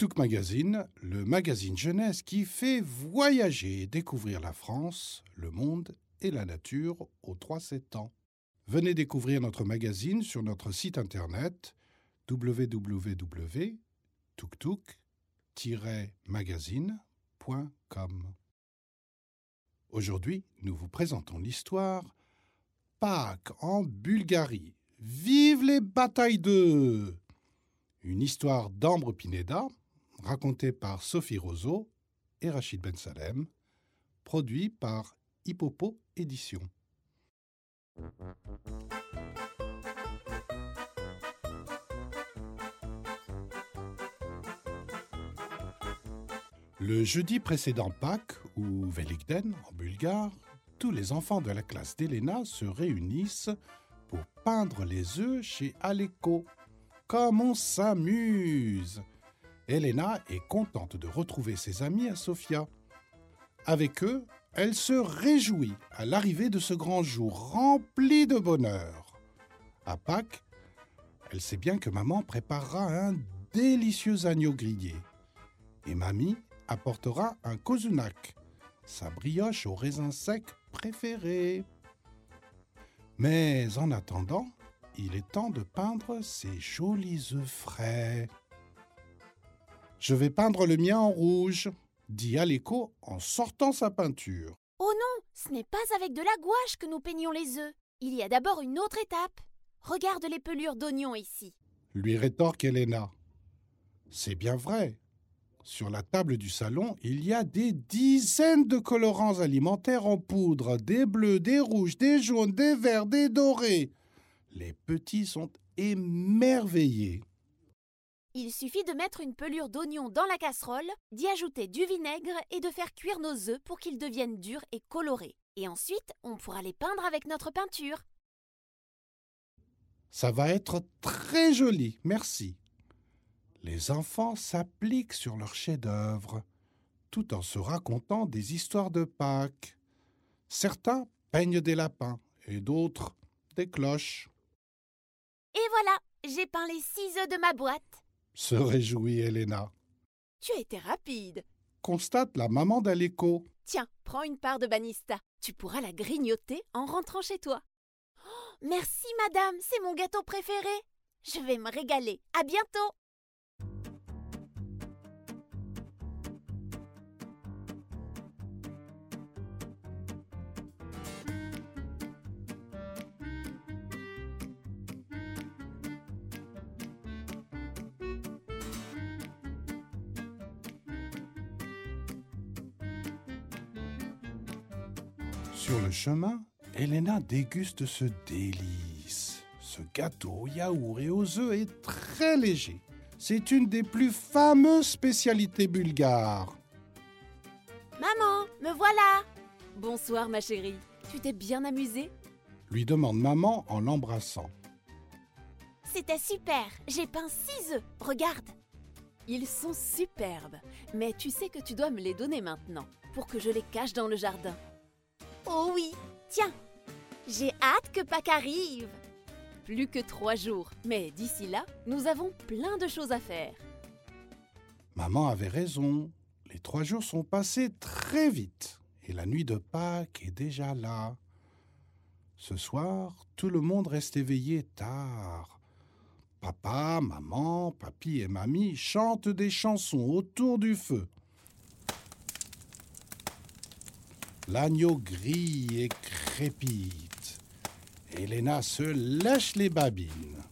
Tuk magazine le magazine jeunesse qui fait voyager et découvrir la France, le monde et la nature aux 3-7 ans. Venez découvrir notre magazine sur notre site internet www.tuktuk-magazine.com. Aujourd'hui, nous vous présentons l'histoire Pâques en Bulgarie. Vive les batailles de Une histoire d'Ambre Pineda, racontée par Sophie Roseau et Rachid Ben Salem, produit par Hippopo Éditions. Le jeudi précédent Pâques, ou Velikden en bulgare, tous les enfants de la classe d'Elena se réunissent pour peindre les œufs chez Aleko. Comme on s'amuse Elena est contente de retrouver ses amis à Sofia. Avec eux, elle se réjouit à l'arrivée de ce grand jour rempli de bonheur. À Pâques, elle sait bien que maman préparera un délicieux agneau grillé. Et mamie apportera un kozunak, sa brioche au raisin sec préférée. Mais en attendant, il est temps de peindre ces jolis œufs frais. Je vais peindre le mien en rouge, dit Aleko en sortant sa peinture. Oh non, ce n'est pas avec de la gouache que nous peignons les œufs. Il y a d'abord une autre étape. Regarde les pelures d'oignons ici. lui rétorque Elena. C'est bien vrai. Sur la table du salon, il y a des dizaines de colorants alimentaires en poudre, des bleus, des rouges, des jaunes, des verts, des dorés. Les petits sont émerveillés. Il suffit de mettre une pelure d'oignon dans la casserole, d'y ajouter du vinaigre et de faire cuire nos œufs pour qu'ils deviennent durs et colorés. Et ensuite, on pourra les peindre avec notre peinture. Ça va être très joli, merci. Les enfants s'appliquent sur leur chef-d'œuvre, tout en se racontant des histoires de Pâques. Certains peignent des lapins et d'autres des cloches. Et voilà, j'ai peint les six œufs de ma boîte. Se réjouit Elena. Tu as été rapide. Constate la maman d'Aleko. Tiens, prends une part de banista. Tu pourras la grignoter en rentrant chez toi. Oh, merci, madame, c'est mon gâteau préféré. Je vais me régaler. À bientôt. Sur le chemin, Elena déguste ce délice. Ce gâteau au yaourt et aux œufs est très léger. C'est une des plus fameuses spécialités bulgares. Maman, me voilà. Bonsoir, ma chérie. Tu t'es bien amusée? Lui demande maman en l'embrassant. C'était super. J'ai peint six œufs. Regarde. Ils sont superbes. Mais tu sais que tu dois me les donner maintenant pour que je les cache dans le jardin. Oh oui, tiens. J'ai hâte que Pâques arrive. Plus que trois jours. Mais d'ici là, nous avons plein de choses à faire. Maman avait raison. Les trois jours sont passés très vite et la nuit de Pâques est déjà là. Ce soir, tout le monde reste éveillé tard. Papa, maman, papy et mamie chantent des chansons autour du feu. L'agneau grille et crépite. Elena se lèche les babines.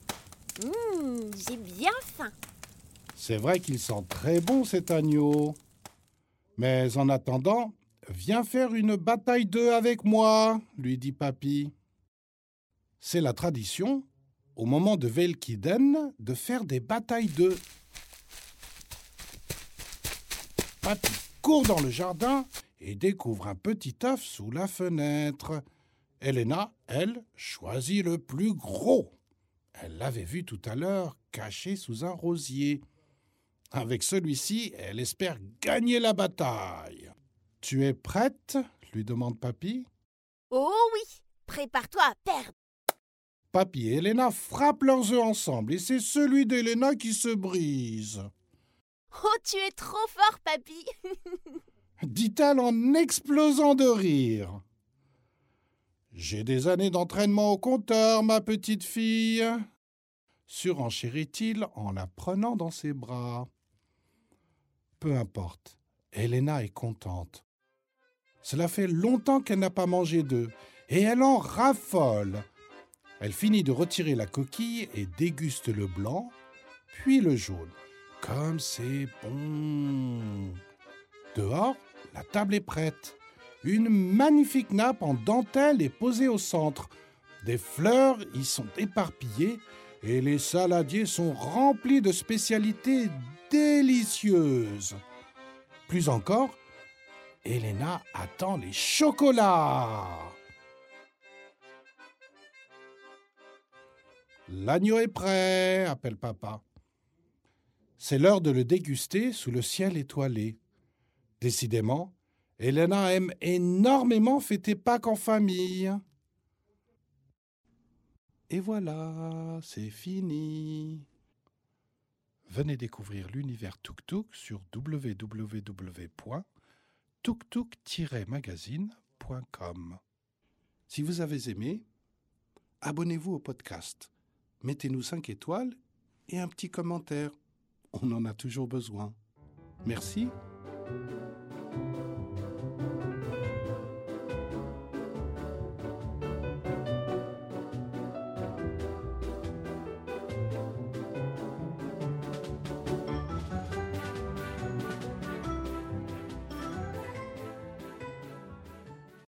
Hum, j'ai bien faim. C'est vrai qu'il sent très bon cet agneau. Mais en attendant, viens faire une bataille d'œufs avec moi, lui dit papy. C'est la tradition, au moment de Velkiden, de faire des batailles d'œufs. Papy court dans le jardin et découvre un petit œuf sous la fenêtre. Elena, elle, choisit le plus gros. Elle l'avait vu tout à l'heure caché sous un rosier. Avec celui-ci, elle espère gagner la bataille. Tu es prête? lui demande Papy. Oh oui, prépare-toi à perdre. Papy et Elena frappent leurs œufs ensemble et c'est celui d'Elena qui se brise. Oh, tu es trop fort, Papy. dit-elle en explosant de rire. J'ai des années d'entraînement au compteur, ma petite fille, surenchérit-il en la prenant dans ses bras. Peu importe, Elena est contente. Cela fait longtemps qu'elle n'a pas mangé d'œufs, et elle en raffole. Elle finit de retirer la coquille et déguste le blanc, puis le jaune. Comme c'est bon. Dehors, la table est prête. Une magnifique nappe en dentelle est posée au centre. Des fleurs y sont éparpillées et les saladiers sont remplis de spécialités délicieuses. Plus encore, Elena attend les chocolats. L'agneau est prêt, appelle papa. C'est l'heure de le déguster sous le ciel étoilé. Décidément, Elena aime énormément fêter Pâques en famille. Et voilà, c'est fini. Venez découvrir l'univers Tuk Tuk sur www.tuktuk-magazine.com. Si vous avez aimé, abonnez-vous au podcast, mettez-nous 5 étoiles et un petit commentaire. On en a toujours besoin. Merci. thank you